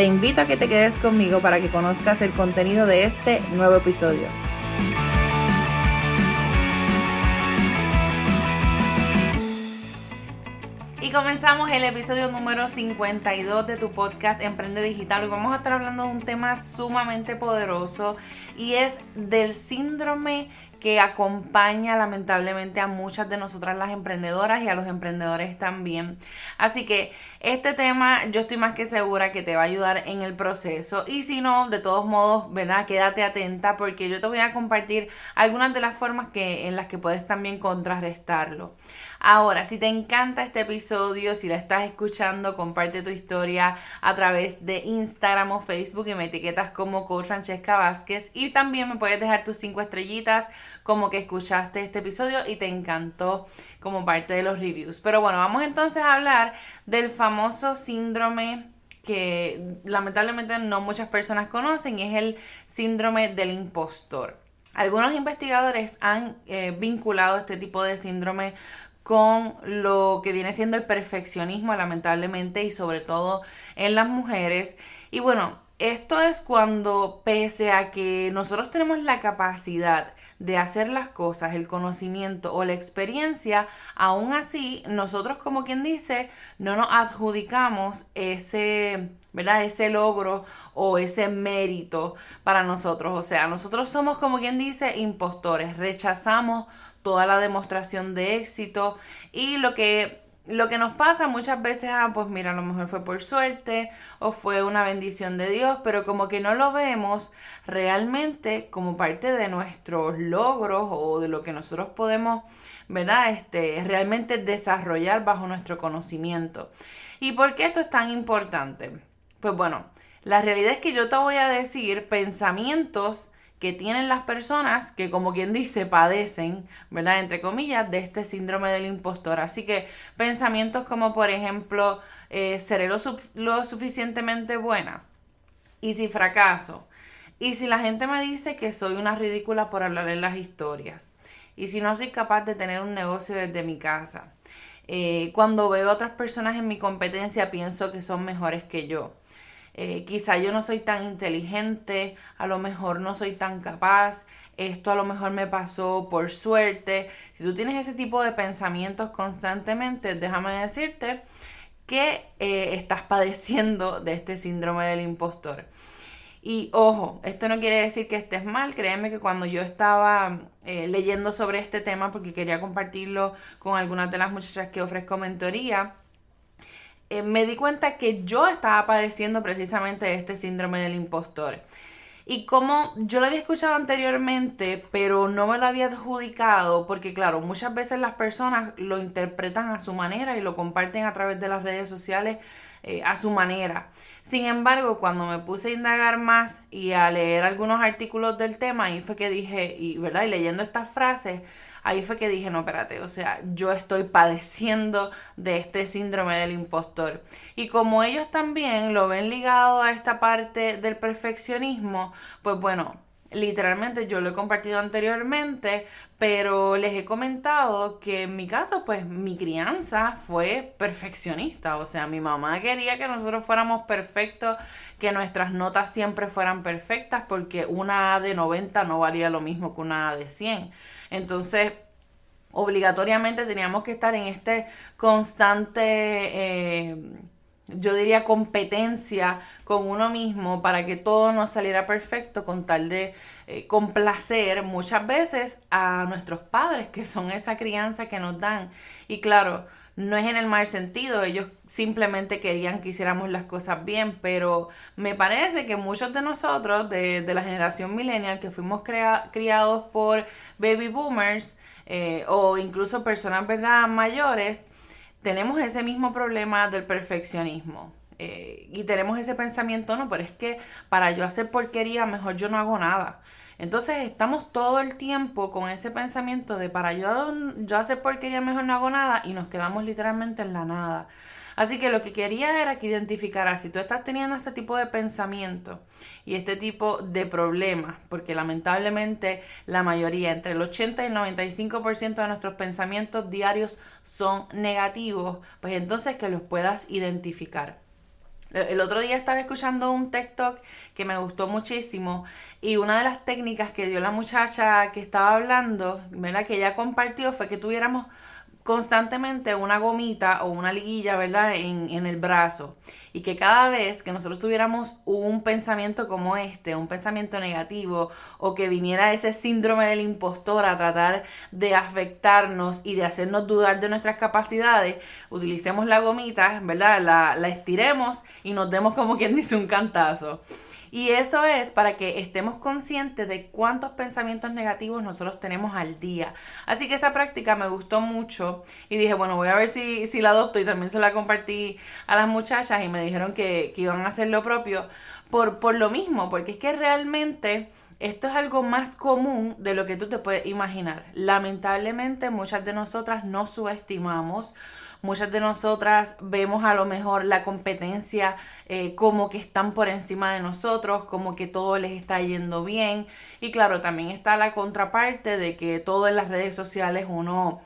Te invito a que te quedes conmigo para que conozcas el contenido de este nuevo episodio. Comenzamos el episodio número 52 de tu podcast Emprende Digital. Hoy vamos a estar hablando de un tema sumamente poderoso y es del síndrome que acompaña lamentablemente a muchas de nosotras las emprendedoras y a los emprendedores también. Así que este tema yo estoy más que segura que te va a ayudar en el proceso y si no, de todos modos, ¿verdad? Quédate atenta porque yo te voy a compartir algunas de las formas que, en las que puedes también contrarrestarlo. Ahora, si te encanta este episodio, si la estás escuchando, comparte tu historia a través de Instagram o Facebook y me etiquetas como Coach Francesca Vázquez. Y también me puedes dejar tus cinco estrellitas como que escuchaste este episodio y te encantó como parte de los reviews. Pero bueno, vamos entonces a hablar del famoso síndrome que lamentablemente no muchas personas conocen y es el síndrome del impostor. Algunos investigadores han eh, vinculado este tipo de síndrome con lo que viene siendo el perfeccionismo, lamentablemente, y sobre todo en las mujeres. Y bueno, esto es cuando, pese a que nosotros tenemos la capacidad de hacer las cosas, el conocimiento o la experiencia, aún así, nosotros, como quien dice, no nos adjudicamos ese, ¿verdad? Ese logro o ese mérito para nosotros. O sea, nosotros somos, como quien dice, impostores, rechazamos toda la demostración de éxito y lo que lo que nos pasa muchas veces, ah, pues mira, a lo mejor fue por suerte o fue una bendición de Dios, pero como que no lo vemos realmente como parte de nuestros logros o de lo que nosotros podemos, ¿verdad? Este, realmente desarrollar bajo nuestro conocimiento. ¿Y por qué esto es tan importante? Pues bueno, la realidad es que yo te voy a decir pensamientos que tienen las personas que, como quien dice, padecen, ¿verdad? Entre comillas, de este síndrome del impostor. Así que pensamientos como, por ejemplo, eh, ¿seré lo, lo suficientemente buena? ¿Y si fracaso? ¿Y si la gente me dice que soy una ridícula por hablar en las historias? ¿Y si no soy capaz de tener un negocio desde mi casa? Eh, cuando veo otras personas en mi competencia pienso que son mejores que yo. Eh, quizá yo no soy tan inteligente, a lo mejor no soy tan capaz, esto a lo mejor me pasó por suerte. Si tú tienes ese tipo de pensamientos constantemente, déjame decirte que eh, estás padeciendo de este síndrome del impostor. Y ojo, esto no quiere decir que estés mal, créeme que cuando yo estaba eh, leyendo sobre este tema, porque quería compartirlo con algunas de las muchachas que ofrezco mentoría, eh, me di cuenta que yo estaba padeciendo precisamente este síndrome del impostor. Y como yo lo había escuchado anteriormente, pero no me lo había adjudicado, porque claro, muchas veces las personas lo interpretan a su manera y lo comparten a través de las redes sociales eh, a su manera. Sin embargo, cuando me puse a indagar más y a leer algunos artículos del tema, ahí fue que dije, y, ¿verdad? y leyendo estas frases, ahí fue que dije, no, espérate, o sea, yo estoy padeciendo de este síndrome del impostor. Y como ellos también lo ven ligado a esta parte del perfeccionismo, pues bueno, literalmente yo lo he compartido anteriormente, pero les he comentado que en mi caso, pues mi crianza fue perfeccionista, o sea, mi mamá quería que nosotros fuéramos perfectos, que nuestras notas siempre fueran perfectas, porque una A de 90 no valía lo mismo que una A de 100. Entonces, obligatoriamente teníamos que estar en este constante... Eh, yo diría, competencia con uno mismo para que todo nos saliera perfecto con tal de eh, complacer muchas veces a nuestros padres, que son esa crianza que nos dan. Y claro, no es en el mal sentido, ellos simplemente querían que hiciéramos las cosas bien, pero me parece que muchos de nosotros, de, la generación millennial, que fuimos criados por baby boomers, eh, o incluso personas ¿verdad? mayores, tenemos ese mismo problema del perfeccionismo. Eh, y tenemos ese pensamiento, no, pero es que para yo hacer porquería, mejor yo no hago nada. Entonces estamos todo el tiempo con ese pensamiento de para yo, yo hacer porquería, mejor no hago nada y nos quedamos literalmente en la nada. Así que lo que quería era que identificara si tú estás teniendo este tipo de pensamiento y este tipo de problemas, porque lamentablemente la mayoría, entre el 80 y el 95% de nuestros pensamientos diarios son negativos, pues entonces que los puedas identificar. El otro día estaba escuchando un TikTok que me gustó muchísimo y una de las técnicas que dio la muchacha que estaba hablando, ¿verdad? que ella compartió fue que tuviéramos constantemente una gomita o una liguilla, ¿verdad? En, en, el brazo. Y que cada vez que nosotros tuviéramos un pensamiento como este, un pensamiento negativo, o que viniera ese síndrome del impostor a tratar de afectarnos y de hacernos dudar de nuestras capacidades, utilicemos la gomita, ¿verdad? La, la estiremos y nos demos como quien dice un cantazo. Y eso es para que estemos conscientes de cuántos pensamientos negativos nosotros tenemos al día. Así que esa práctica me gustó mucho y dije, bueno, voy a ver si, si la adopto y también se la compartí a las muchachas y me dijeron que, que iban a hacer lo propio por, por lo mismo, porque es que realmente esto es algo más común de lo que tú te puedes imaginar. Lamentablemente muchas de nosotras no subestimamos Muchas de nosotras vemos a lo mejor la competencia eh, como que están por encima de nosotros, como que todo les está yendo bien. Y claro, también está la contraparte de que todo en las redes sociales uno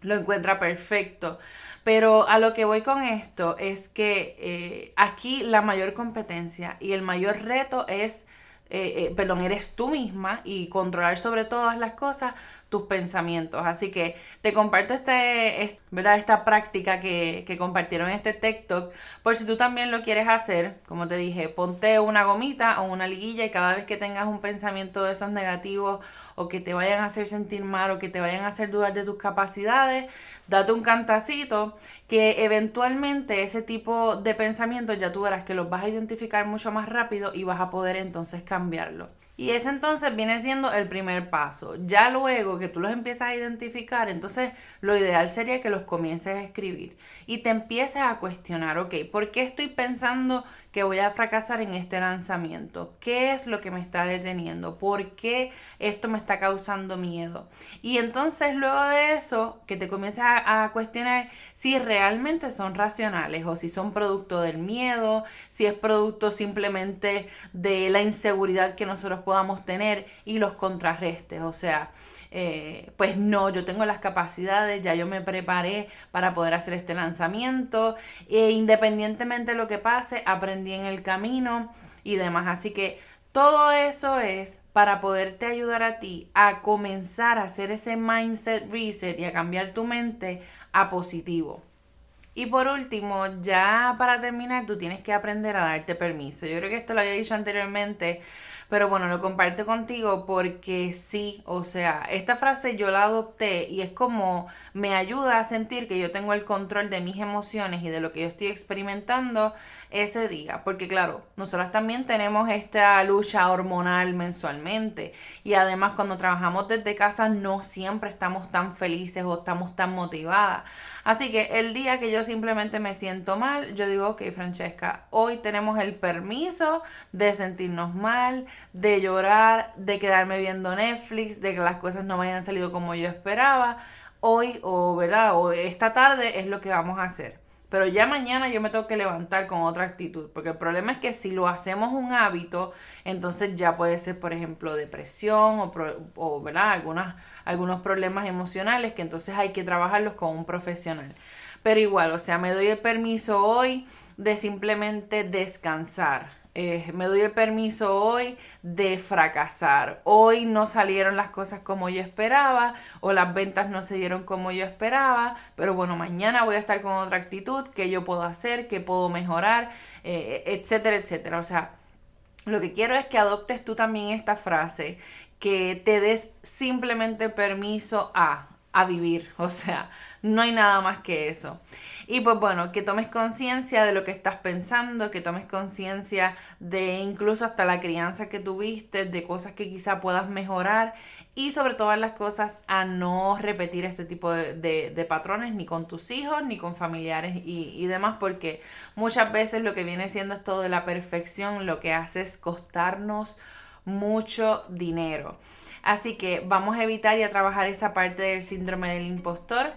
lo encuentra perfecto. Pero a lo que voy con esto es que eh, aquí la mayor competencia y el mayor reto es, eh, perdón, eres tú misma y controlar sobre todas las cosas tus pensamientos. Así que te comparto este, ¿verdad? esta práctica que, que, compartieron en este TikTok. Por si tú también lo quieres hacer, como te dije, ponte una gomita o una liguilla y cada vez que tengas un pensamiento de esos negativos o que te vayan a hacer sentir mal o que te vayan a hacer dudar de tus capacidades, date un cantacito que eventualmente ese tipo de pensamientos ya tú verás que los vas a identificar mucho más rápido y vas a poder entonces cambiarlo. Y ese entonces viene siendo el primer paso. Ya luego que tú los empiezas a identificar, entonces lo ideal sería que los comiences a escribir y te empieces a cuestionar, ok, ¿por qué estoy pensando que voy a fracasar en este lanzamiento? ¿Qué es lo que me está deteniendo? ¿Por qué esto me está causando miedo? Y entonces luego de eso, que te comiences a, a cuestionar si realmente son racionales o si son producto del miedo, si es producto simplemente de la inseguridad que nosotros podamos tener y los contrarrestes. O sea, eh, pues no, yo tengo las capacidades, ya yo me preparé para poder hacer este lanzamiento, e independientemente de lo que pase, aprendí en el camino y demás. Así que todo eso es para poderte ayudar a ti a comenzar a hacer ese mindset reset y a cambiar tu mente a positivo. Y por último, ya para terminar, tú tienes que aprender a darte permiso. Yo creo que esto lo había dicho anteriormente, pero bueno, lo comparto contigo porque sí, o sea, esta frase yo la adopté y es como me ayuda a sentir que yo tengo el control de mis emociones y de lo que yo estoy experimentando ese día. Porque claro, nosotras también tenemos esta lucha hormonal mensualmente y además cuando trabajamos desde casa no siempre estamos tan felices o estamos tan motivadas. Así que el día que yo simplemente me siento mal, yo digo, ok, Francesca, hoy tenemos el permiso de sentirnos mal, de llorar, de quedarme viendo Netflix, de que las cosas no me hayan salido como yo esperaba. Hoy o, ¿verdad? o esta tarde es lo que vamos a hacer. Pero ya mañana yo me tengo que levantar con otra actitud, porque el problema es que si lo hacemos un hábito, entonces ya puede ser, por ejemplo, depresión o, o ¿verdad? Algunos problemas emocionales que entonces hay que trabajarlos con un profesional. Pero igual, o sea, me doy el permiso hoy de simplemente descansar eh, me doy el permiso hoy de fracasar. Hoy no salieron las cosas como yo esperaba o las ventas no se dieron como yo esperaba, pero bueno, mañana voy a estar con otra actitud, que yo puedo hacer, que puedo mejorar, eh, etcétera, etcétera. O sea, lo que quiero es que adoptes tú también esta frase, que te des simplemente permiso a, a vivir. O sea, no hay nada más que eso. Y pues bueno, que tomes conciencia de lo que estás pensando, que tomes conciencia de incluso hasta la crianza que tuviste, de cosas que quizá puedas mejorar y sobre todas las cosas a no repetir este tipo de, patrones ni con tus hijos ni con familiares y, y, demás porque muchas veces lo que viene siendo esto de la perfección lo que hace es costarnos mucho dinero. Así que vamos a evitar y a trabajar esa parte del síndrome del impostor.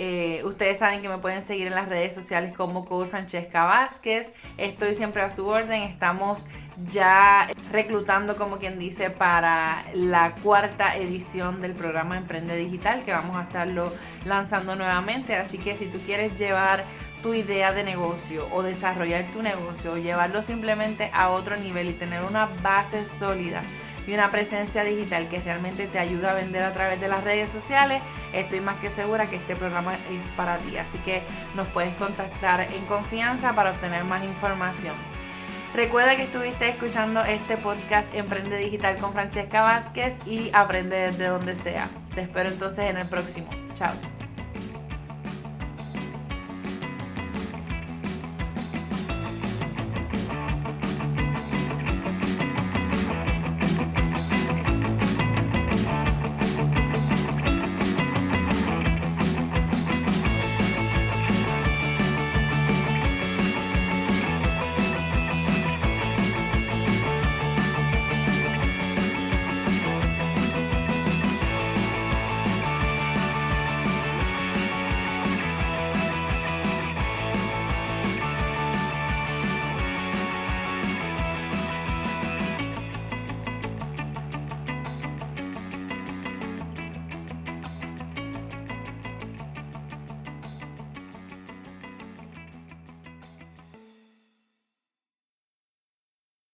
Eh, ustedes saben que me pueden seguir en las redes sociales como Coach Francesca Vázquez. Estoy siempre a su orden. Estamos ya reclutando, como quien dice, para la cuarta edición del programa Emprende Digital que vamos a estarlo lanzando nuevamente. Así que si tú quieres llevar tu idea de negocio o desarrollar tu negocio o llevarlo simplemente a otro nivel y tener una base sólida y una presencia digital que realmente te ayuda a vender a través de las redes sociales, estoy más que segura que este programa es para ti. Así que nos puedes contactar en confianza para obtener más información. Recuerda que estuviste escuchando este podcast Emprende Digital con Francesca Vázquez y aprende desde donde sea. Te espero entonces en el próximo. Chao.